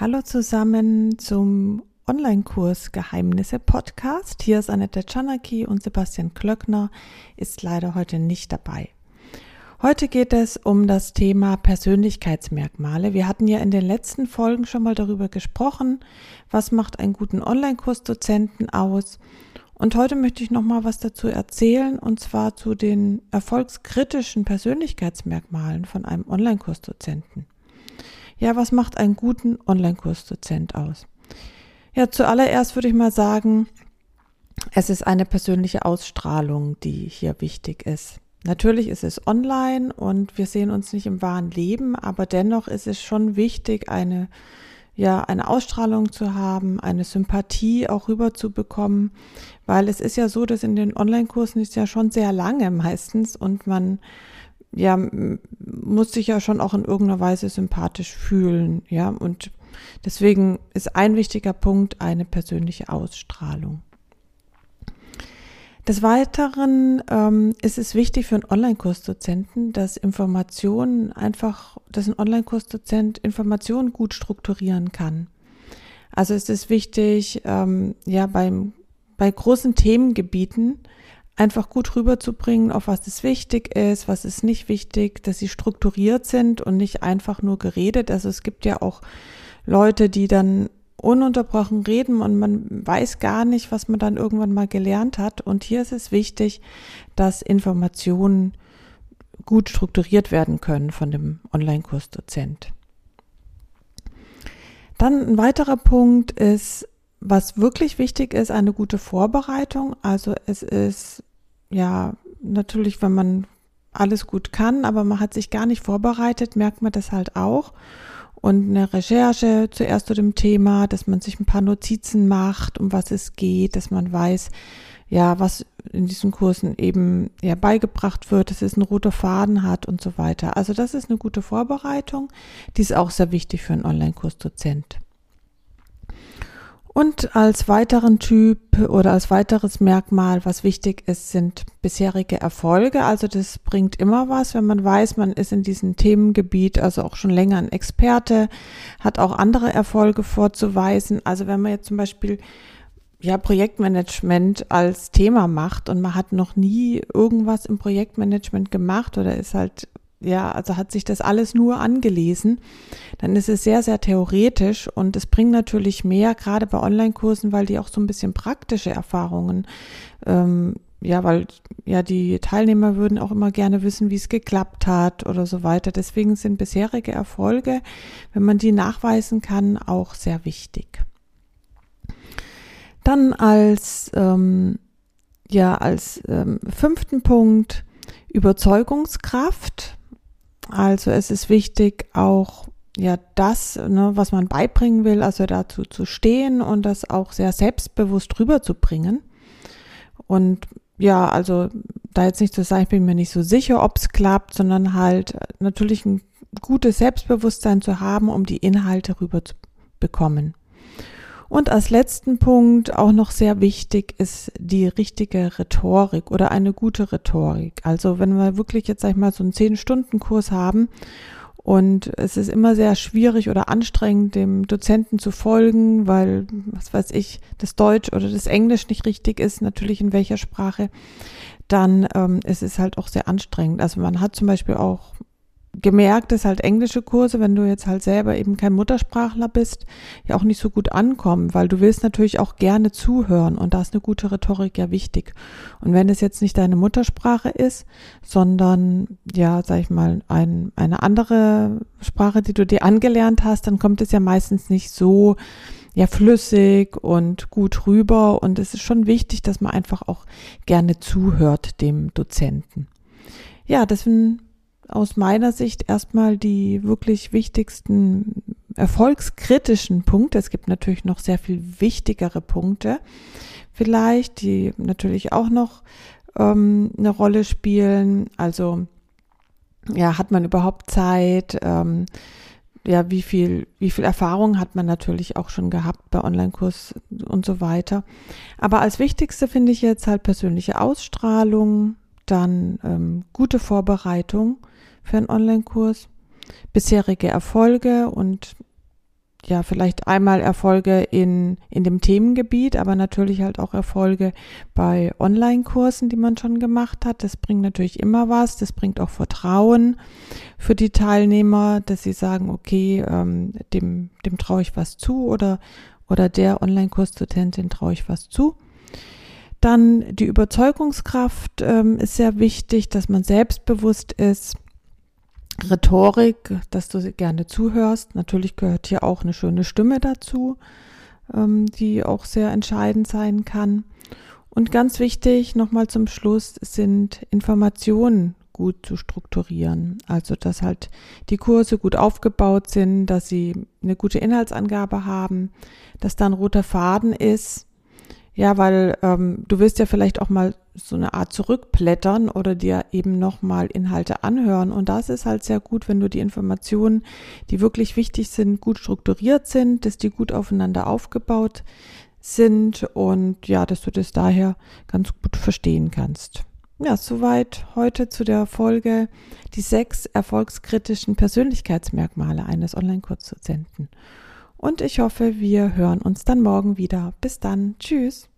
Hallo zusammen zum Online-Kurs Geheimnisse Podcast. Hier ist Annette Czanaki und Sebastian Klöckner ist leider heute nicht dabei. Heute geht es um das Thema Persönlichkeitsmerkmale. Wir hatten ja in den letzten Folgen schon mal darüber gesprochen, was macht einen guten Online-Kursdozenten aus. Und heute möchte ich noch mal was dazu erzählen und zwar zu den erfolgskritischen Persönlichkeitsmerkmalen von einem Online-Kursdozenten. Ja, was macht einen guten Online-Kursdozent aus? Ja, zuallererst würde ich mal sagen, es ist eine persönliche Ausstrahlung, die hier wichtig ist. Natürlich ist es online und wir sehen uns nicht im wahren Leben, aber dennoch ist es schon wichtig, eine, ja, eine Ausstrahlung zu haben, eine Sympathie auch rüberzubekommen, weil es ist ja so, dass in den Online-Kursen ist ja schon sehr lange meistens und man ja, muss sich ja schon auch in irgendeiner Weise sympathisch fühlen, ja, und deswegen ist ein wichtiger Punkt eine persönliche Ausstrahlung. Des Weiteren ähm, ist es wichtig für einen Online-Kursdozenten, dass Informationen einfach, dass ein Online-Kursdozent Informationen gut strukturieren kann. Also ist es wichtig, ähm, ja, beim, bei großen Themengebieten einfach gut rüberzubringen, auf was es wichtig ist, was ist nicht wichtig, dass sie strukturiert sind und nicht einfach nur geredet. Also es gibt ja auch Leute, die dann ununterbrochen reden und man weiß gar nicht, was man dann irgendwann mal gelernt hat. Und hier ist es wichtig, dass Informationen gut strukturiert werden können von dem Online-Kursdozent. Dann ein weiterer Punkt ist, was wirklich wichtig ist, eine gute Vorbereitung. Also es ist ja natürlich, wenn man alles gut kann, aber man hat sich gar nicht vorbereitet, merkt man das halt auch. Und eine Recherche zuerst zu dem Thema, dass man sich ein paar Notizen macht, um was es geht, dass man weiß, ja, was in diesen Kursen eben ja beigebracht wird, dass es einen roter Faden hat und so weiter. Also das ist eine gute Vorbereitung, die ist auch sehr wichtig für einen Online-Kursdozent. Und als weiteren Typ oder als weiteres Merkmal, was wichtig ist, sind bisherige Erfolge. Also das bringt immer was, wenn man weiß, man ist in diesem Themengebiet, also auch schon länger ein Experte, hat auch andere Erfolge vorzuweisen. Also wenn man jetzt zum Beispiel ja, Projektmanagement als Thema macht und man hat noch nie irgendwas im Projektmanagement gemacht oder ist halt ja, also hat sich das alles nur angelesen, dann ist es sehr, sehr theoretisch und es bringt natürlich mehr, gerade bei Online-Kursen, weil die auch so ein bisschen praktische Erfahrungen, ähm, ja, weil ja die Teilnehmer würden auch immer gerne wissen, wie es geklappt hat oder so weiter. Deswegen sind bisherige Erfolge, wenn man die nachweisen kann, auch sehr wichtig. Dann als ähm, ja als ähm, fünften Punkt Überzeugungskraft. Also es ist wichtig, auch ja das, ne, was man beibringen will, also dazu zu stehen und das auch sehr selbstbewusst rüberzubringen. Und ja, also da jetzt nicht zu sagen, ich bin mir nicht so sicher, ob es klappt, sondern halt natürlich ein gutes Selbstbewusstsein zu haben, um die Inhalte rüberzubekommen. Und als letzten Punkt auch noch sehr wichtig ist die richtige Rhetorik oder eine gute Rhetorik. Also wenn wir wirklich jetzt sag ich mal so einen zehn Stunden Kurs haben und es ist immer sehr schwierig oder anstrengend, dem Dozenten zu folgen, weil, was weiß ich, das Deutsch oder das Englisch nicht richtig ist, natürlich in welcher Sprache, dann ähm, ist es halt auch sehr anstrengend. Also man hat zum Beispiel auch gemerkt, dass halt englische Kurse, wenn du jetzt halt selber eben kein Muttersprachler bist, ja auch nicht so gut ankommen, weil du willst natürlich auch gerne zuhören und da ist eine gute Rhetorik ja wichtig. Und wenn es jetzt nicht deine Muttersprache ist, sondern ja, sag ich mal, ein, eine andere Sprache, die du dir angelernt hast, dann kommt es ja meistens nicht so ja flüssig und gut rüber und es ist schon wichtig, dass man einfach auch gerne zuhört dem Dozenten. Ja, sind aus meiner Sicht erstmal die wirklich wichtigsten erfolgskritischen Punkte. Es gibt natürlich noch sehr viel wichtigere Punkte, vielleicht, die natürlich auch noch ähm, eine Rolle spielen. Also ja, hat man überhaupt Zeit? Ähm, ja, wie viel, wie viel Erfahrung hat man natürlich auch schon gehabt bei Online-Kurs und so weiter. Aber als wichtigste finde ich jetzt halt persönliche Ausstrahlung, dann ähm, gute Vorbereitung für einen Online-Kurs, bisherige Erfolge und ja, vielleicht einmal Erfolge in, in dem Themengebiet, aber natürlich halt auch Erfolge bei Online-Kursen, die man schon gemacht hat. Das bringt natürlich immer was. Das bringt auch Vertrauen für die Teilnehmer, dass sie sagen, okay, ähm, dem, dem traue ich was zu oder, oder der Online-Kursstudentin traue ich was zu. Dann die Überzeugungskraft ähm, ist sehr wichtig, dass man selbstbewusst ist Rhetorik, dass du gerne zuhörst. Natürlich gehört hier auch eine schöne Stimme dazu, ähm, die auch sehr entscheidend sein kann. Und ganz wichtig, nochmal zum Schluss, sind Informationen gut zu strukturieren. Also, dass halt die Kurse gut aufgebaut sind, dass sie eine gute Inhaltsangabe haben, dass da ein roter Faden ist, ja, weil ähm, du wirst ja vielleicht auch mal so eine Art zurückblättern oder dir eben nochmal Inhalte anhören. Und das ist halt sehr gut, wenn du die Informationen, die wirklich wichtig sind, gut strukturiert sind, dass die gut aufeinander aufgebaut sind und ja, dass du das daher ganz gut verstehen kannst. Ja, soweit heute zu der Folge die sechs erfolgskritischen Persönlichkeitsmerkmale eines Online-Kurzdozenten. Und ich hoffe, wir hören uns dann morgen wieder. Bis dann. Tschüss.